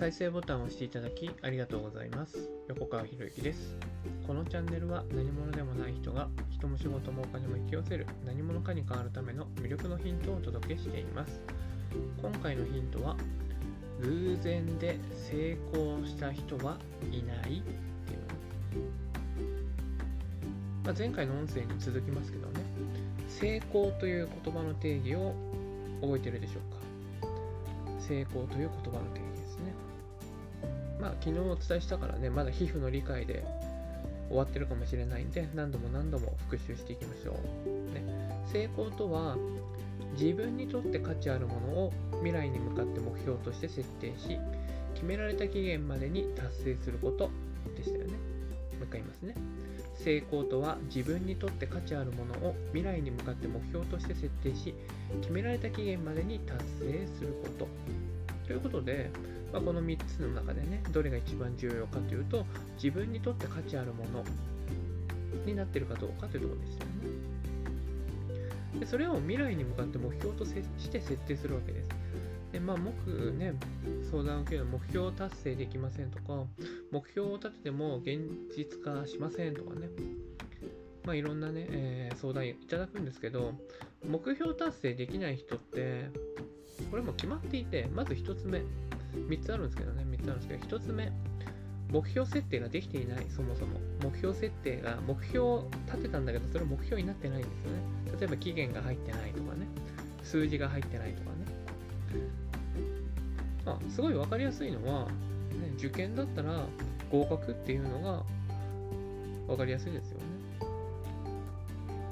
再生ボタンを押していただきありがとうございます。横川博之です。このチャンネルは何者でもない人が人も仕事もお金も引き寄せる何者かに変わるための魅力のヒントをお届けしています。今回のヒントは偶然で成功した人はいないっていうまあ、前回の音声に続きますけどね成功という言葉の定義を覚えてるでしょうか？成功という言葉の定義まあ昨日お伝えしたからねまだ皮膚の理解で終わってるかもしれないんで何度も何度も復習していきましょう、ね、成功とは自分にとって価値あるものを未来に向かって目標として設定し決められた期限までに達成することでしたよね。もう一回言いますね。成功とは自分にとって価値あるものを未来に向かって目標として設定し決められた期限までに達成すること。ということで、まあ、この3つの中でねどれが一番重要かというと自分にとって価値あるものになってるかどうかというところでしたよね。でそれを未来に向かって目標として設定するわけです。でまあ、僕ね、相談を受けるの目標を達成できませんとか、目標を立てても現実化しませんとかね、まあ、いろんなね、えー、相談いただくんですけど、目標達成できない人って、これも決まっていて、まず1つ目、3つあるんですけどね、3つあるんですけど、1つ目、目標設定ができていない、そもそも。目標設定が、目標を立てたんだけど、それ目標になってないんですよね。例えば期限が入ってないとかね、数字が入ってないとかね。あすごい分かりやすいのは、ね、受験だったら合格っていうのが分かりやすいですよね。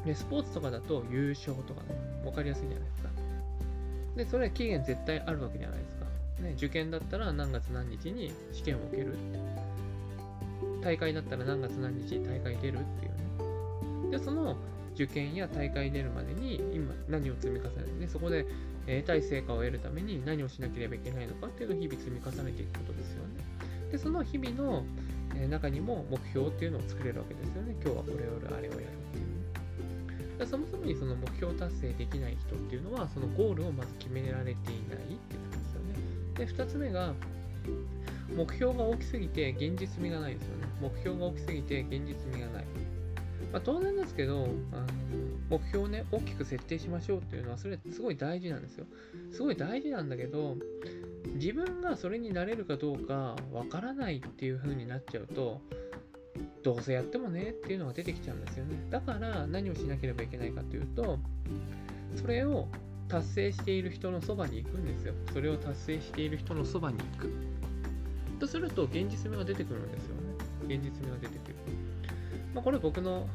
で、スポーツとかだと優勝とかね、分かりやすいじゃないですか。で、それは期限絶対あるわけじゃないですか。ね、受験だったら何月何日に試験を受ける。大会だったら何月何日大会出るっていうね。で、その受験や大会出るまでに今何を積み重ねて、ね、そこで得たい成果を得るために何をしなければいけないのかっていうのを日々積み重ねていくことですよね。で、その日々の中にも目標っていうのを作れるわけですよね。今日はこれをやる、あれをやるっていう、そもそもにその目標達成できない人っていうのは、そのゴールをまず決められていないっていうで。2つ目が、目標が大きすぎて現実味がないですよね。目標が大きすぎて現実味がない。まあ、当然ですけど、あの目標をね、大きく設定しましょうっていうのは、それすごい大事なんですよ。すごい大事なんだけど、自分がそれになれるかどうかわからないっていう風になっちゃうと、どうせやってもねっていうのが出てきちゃうんですよね。だから何をしなければいけないかというと、それを達成している人のそばに行くんですよ。それを達成している人のそばに行く。とすると、現実味が出てくるんですよね。現実味が出てくる。まあ、これ僕の、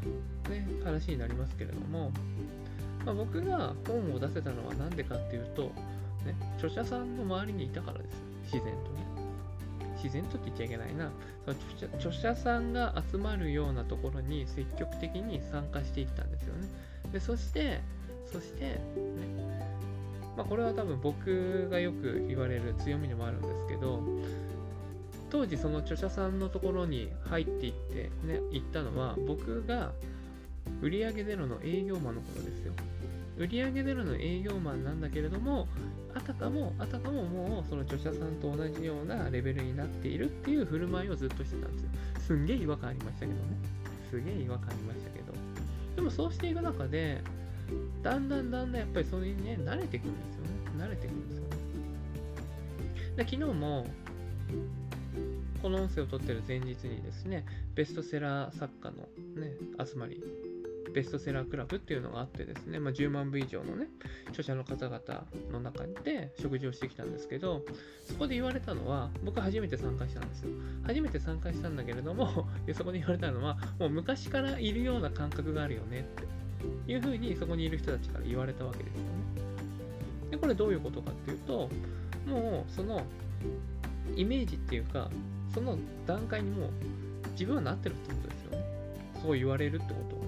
ね、話になりますけれども、まあ、僕が本を出せたのは何でかっていうと、ね、著者さんの周りにいたからです。自然とね。自然とって言っちゃいけないな。その著者さんが集まるようなところに積極的に参加していったんですよね。でそして、そして、ね、まあ、これは多分僕がよく言われる強みでもあるんですけど、当時その著者さんのところに入っていってね行ったのは僕が売上ゼロの営業マンのことですよ。売上ゼロの営業マンなんだけれどもあたかもあたかももうその著者さんと同じようなレベルになっているっていう振る舞いをずっとしてたんですよ。すんげえ違和感ありましたけどね。すげえ違和感ありましたけど。でもそうしていく中でだんだんだんだんやっぱりそれにね慣れていくんですよね。慣れていくんですよ。ねで昨日もこの音声を撮ってる前日にですね、ベストセラー作家のね、集まり、ベストセラークラブっていうのがあってですね、まあ、10万部以上のね、著者の方々の中で食事をしてきたんですけど、そこで言われたのは、僕初めて参加したんですよ。初めて参加したんだけれども、そこで言われたのは、もう昔からいるような感覚があるよねって。いうふうにそこにいる人たちから言われたわけですよね。で、これどういうことかっていうと、もうそのイメージっていうか、その段階にもう自分はなってるってことですよね。そう言われるってことはね。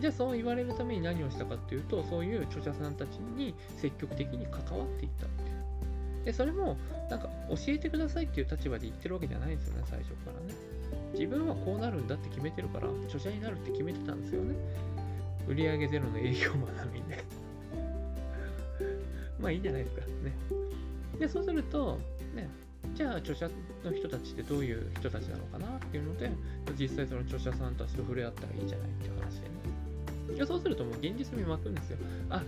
じゃあそう言われるために何をしたかっていうと、そういう著者さんたちに積極的に関わっていったっていう。で、それもなんか教えてくださいっていう立場で言ってるわけじゃないんですよね、最初からね。自分はこうなるんだって決めてるから、著者になるって決めてたんですよね。売上ゼロの営業マンなのにね。まあいいんじゃないですか。ね。で、そうすると、ね、じゃあ著者の人たちってどういう人たちなのかなっていうので実際その著者さんたちと触れ合ったらいいじゃないっていう話でねいやそうするともう現実味湧くんですよあ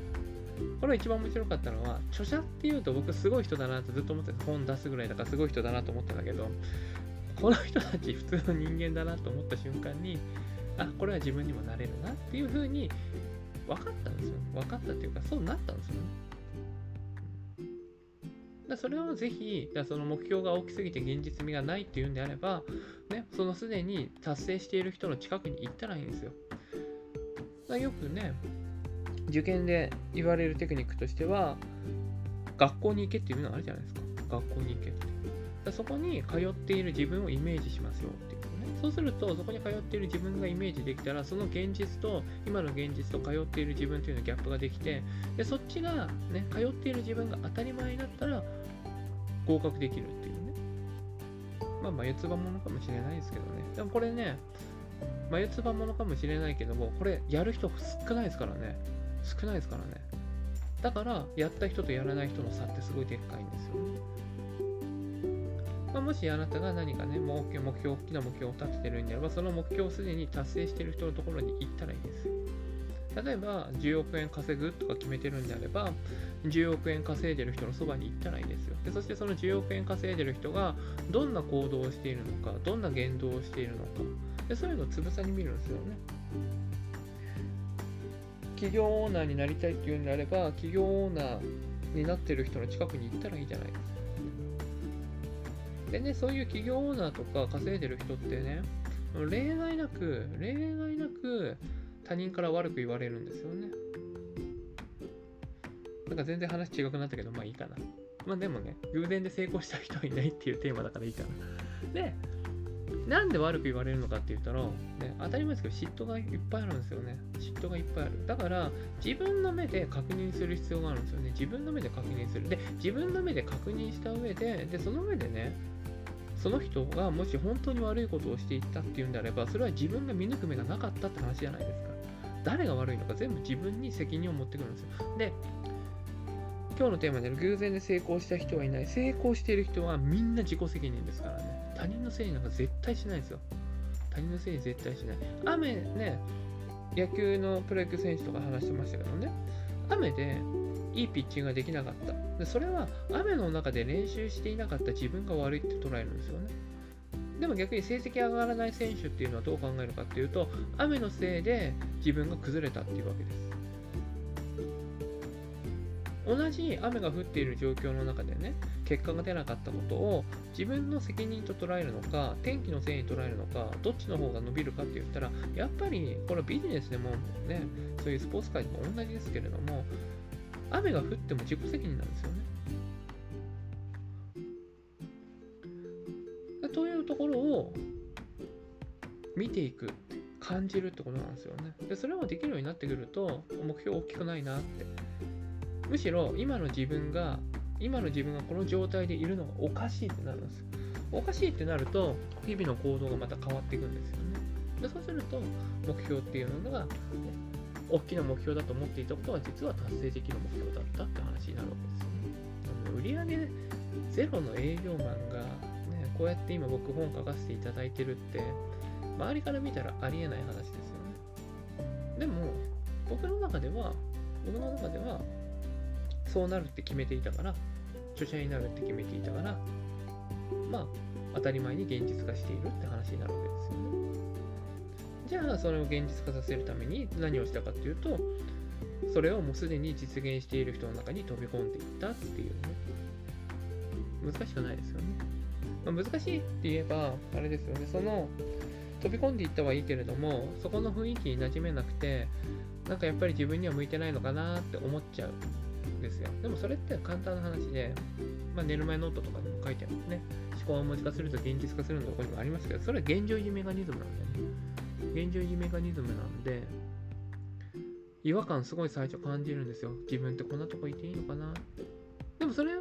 これ一番面白かったのは著者っていうと僕すごい人だなってずっと思ってた本出すぐらいだからすごい人だなと思ったんだけどこの人たち普通の人間だなと思った瞬間にあこれは自分にもなれるなっていうふうに分かったんですよ分かったっていうかそうなったんですよねだそれをぜひ、その目標が大きすぎて現実味がないっていうんであれば、ね、そのすでに達成している人の近くに行ったらいいんですよ。だよくね、受験で言われるテクニックとしては、学校に行けっていうのがあるじゃないですか。学校に行けって。そこに通っている自分をイメージしますよって。そうすると、そこに通っている自分がイメージできたら、その現実と、今の現実と通っている自分というのギャップができて、でそっちが、ね、通っている自分が当たり前になったら、合格できるっていうね。まあ、眉唾ものかもしれないですけどね。でもこれね、眉唾ものかもしれないけども、これやる人少ないですからね。少ないですからね。だから、やった人とやらない人の差ってすごいでっかいんですよね。まあ、もしあなたが何かね、目標、目標、大きな目標を立ててるんであれば、その目標をすでに達成してる人のところに行ったらいいです。例えば、10億円稼ぐとか決めてるんであれば、10億円稼いでる人のそばに行ったらいいですよ。でそしてその10億円稼いでる人がどんな行動をしているのか、どんな言動をしているのか、でそういうのをつぶさに見るんですよね。企業オーナーになりたいっていうんであれば、企業オーナーになってる人の近くに行ったらいいじゃないですか。でね、そういう企業オーナーとか稼いでる人ってね、例外なく、例外なく他人から悪く言われるんですよね。なんか全然話違くなったけど、まあいいかな。まあでもね、偶然で成功した人はいないっていうテーマだからいいかな。で、なんで悪く言われるのかって言ったら、ね、当たり前ですけど嫉妬がいっぱいあるんですよね。嫉妬がいっぱいある。だから、自分の目で確認する必要があるんですよね。自分の目で確認する。で、自分の目で確認した上で、で、その上でね、その人がもし本当に悪いことをしていったっていうんであれば、それは自分が見抜く目がなかったって話じゃないですか。誰が悪いのか全部自分に責任を持ってくるんですよ。で、今日のテーマである偶然で成功した人はいない。成功している人はみんな自己責任ですからね。他人のせいなんか絶対しないですよ。他人のせいに絶対しない。雨ね、野球のプロ野球選手とか話してましたけどね、雨でいいピッチングができなかった。でそれは雨の中で練習していなかった自分が悪いって捉えるんですよね。でも逆に成績上がらない選手っていうのはどう考えるかっていうと、雨のせいで自分が崩れたっていうわけです。同じ雨が降っている状況の中でね、結果が出なかったことを自分の責任と捉えるのか、天気のせいに捉えるのか、どっちの方が伸びるかって言ったら、やっぱりこれはビジネスでもね、そういうスポーツ界でも同じですけれども、雨が降っても自己責任なんですよね。というところを見ていく、感じるってことなんですよね。で、それをできるようになってくると、目標大きくないなってむしろ今の自分が今の自分がこの状態でいるのがおかしいってなるんですおかしいってなると日々の行動がまた変わっていくんですよねでそうすると目標っていうのが、ね、大きな目標だと思っていたことは実は達成できる目標だったって話になるわけですよね売上ゼロの営業マンが、ね、こうやって今僕本書かせていただいてるって周りから見たらありえない話ですよねでも僕の中では僕の中ではそうなるって決めていたから、著者になるって決めていたから、まあ、当たり前に現実化しているって話になるわけですよね。じゃあ、それを現実化させるために何をしたかっていうと、それをもうすでに実現している人の中に飛び込んでいったっていうね。難しくないですよね。まあ、難しいって言えば、あれですよね、その、飛び込んでいったはいいけれども、そこの雰囲気に馴染めなくて、なんかやっぱり自分には向いてないのかなって思っちゃうんですよ。でもそれって簡単な話で、まあ、寝る前ノートとかでも書いてあるね。思考を文字化すると現実化するのとこにもありますけど、それは現状維持メカニズムなんでね。現状維持メカニズムなんで、違和感すごい最初感じるんですよ。自分ってこんなとこいていいのかな。でもそれが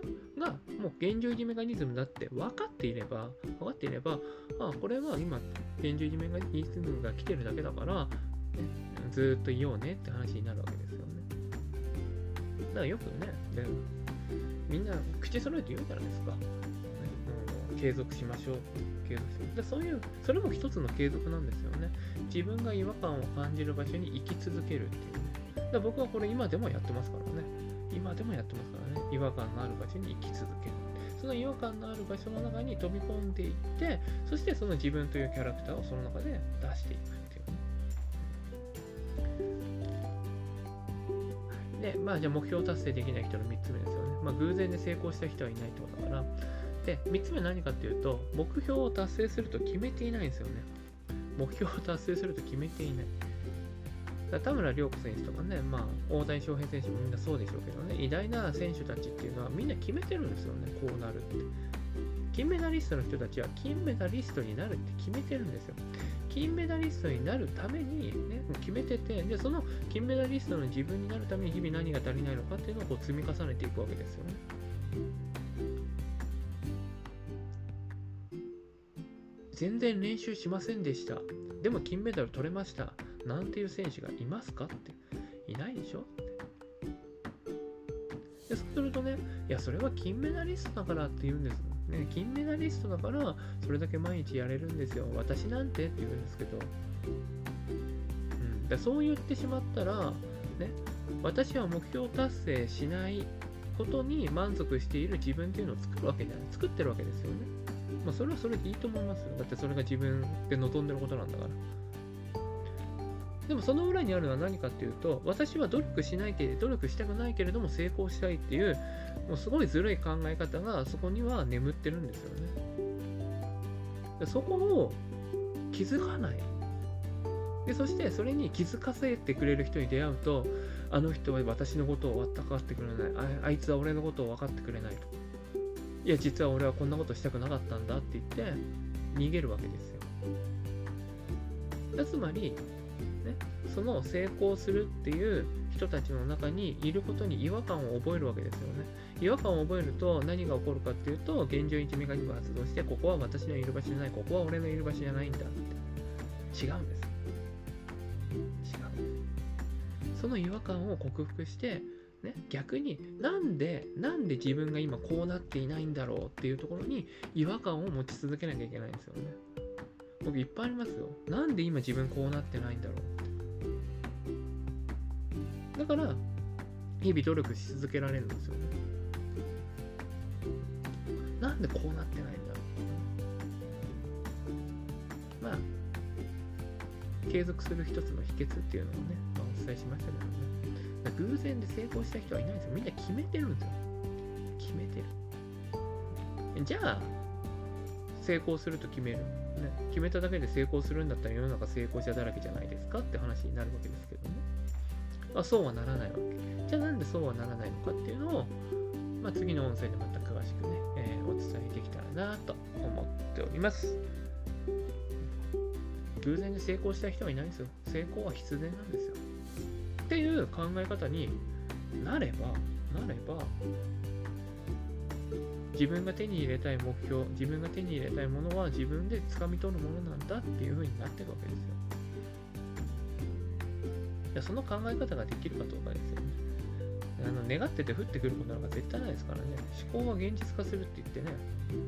もう現状維持メカニズムだって分かっていれば、分かっていれば、ああ、これは今現状維持メカニズムが来てるだけだから、ね、ずっといようねって話になるわけですよね。だからよくね、でみんな口揃えて言うじゃないですか。ね、継続しましょう継続しましょうでそういうそれも一つの継続なんですよね自分が違和感を感じる場所に生き続けるっていう。ねで僕はこれ今でもやってますからね。今でもやってますからね。違和感のある場所に生き続けるその違和感のある場所の中に飛び込んでいってそしてその自分というキャラクターをその中で出していくっていう。ねでまあじゃあ目標達成できない人の3つ目ですよね。まあ偶然で成功した人はいないってことだから。で3つ目何かっていうと目標を達成すると決めていないんですよね。目標を達成すると決めていない田村亮子選手とかね、まあ、大谷翔平選手もみんなそうでしょうけどね、偉大な選手たちっていうのはみんな決めてるんですよね、こうなるって。金メダリストの人たちは金メダリストになるって決めてるんですよ。金メダリストになるために、ね、決めててで、その金メダリストの自分になるために日々何が足りないのかっていうのをこう積み重ねていくわけですよね。全然練習しませんでした。でも金メダル取れました。なんていう選手がいますかって。いないでしょって。でそうするとねいやそれは金メダリストだからって言うんです。ね金メダリストだからそれだけ毎日やれるんですよ。私なんてって言うんですけど、うん、でそう言ってしまったらね私は目標達成しないことに満足している自分っていうのを作るわけじゃない作ってるわけですよねまあそれはそれでいいと思いますよだってそれが自分で望んでることなんだからでもその裏にあるのは何かっていうと、私は努力しないけれど、努力したくないけれども成功したいっていう、もうすごいずるい考え方がそこには眠ってるんですよね。そこを気づかない。でそしてそれに気づかせてくれる人に出会うと、あの人は私のことを分かってくれないあ。あいつは俺のことを分かってくれないと。いや、実は俺はこんなことしたくなかったんだって言って、逃げるわけですよ。つまり、ね、その成功するっていう人たちの中にいることに違和感を覚えるわけですよね。違和感を覚えると何が起こるかっていうと、現状一メカニズム発動して、ここは私のいる場所じゃない、ここは俺のいる場所じゃないんだって。違うんです。その違和感を克服して、ね、逆になんで、なんで自分が今こうなっていないんだろうっていうところに違和感を持ち続けなきゃいけないんですよね。僕いっぱいありますよ。なんで今自分こうなってないんだろうって。だから、日々努力し続けられるんですよね。なんでこうなってないんだろう。まあ、継続する一つの秘訣っていうのをね、まあ、お伝えしましたけどね。偶然で成功した人はいないんですよ。みんな決めてるんですよ。決めてる。じゃあ、成功すると決める。ね、決めただけで成功するんだったら世の中成功者だらけじゃないですかって話になるわけですけどね。まあ、そうはならないわけ。じゃあなんでそうはならないのかっていうのを、まあ、次の音声でまた詳しくね、えー、お伝えできたらなと思っております。偶然で成功した人はいないんですよ。成功は必然なんですよ。っていう考え方になれば、なれば、自分が手に入れたい目標、自分が手に入れたいものは自分で掴み取るものなんだっていう風になってるわけですよ。いやその考え方ができるかどうかですよね。あの願ってて降ってくることなんか絶対ないですからね。思考は現実化するって言ってね、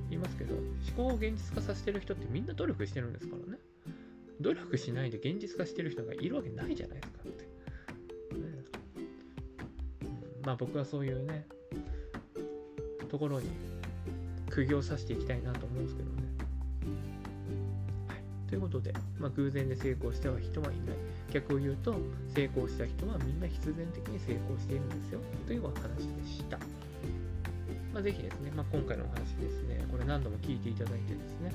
言いますけど、思考を現実化させてる人ってみんな努力してるんですからね。努力しないで現実化してる人がいるわけないじゃないですかって。ね、まあ僕はそういうね、ところに釘を刺していきたいなと思うんですけどね。はい、ということで、まあ、偶然で成功した人はいない。逆を言うと、成功した人はみんな必然的に成功しているんですよ。というお話でした。まあ、ぜひですね、まあ、今回のお話ですね、これ何度も聞いていただいてですね、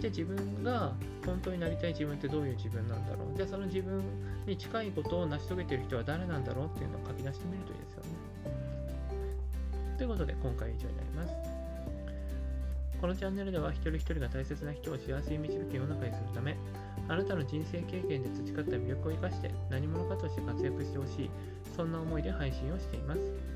じゃあ自分が本当になりたい自分ってどういう自分なんだろうじゃあその自分に近いことを成し遂げている人は誰なんだろうっていうのを書き出してみるといいですよね。ということで今回は以上になります。このチャンネルでは一人一人が大切な人を幸せに導く世の中にするため、あなたの人生経験で培った魅力を生かして何者かとして活躍してほしい、そんな思いで配信をしています。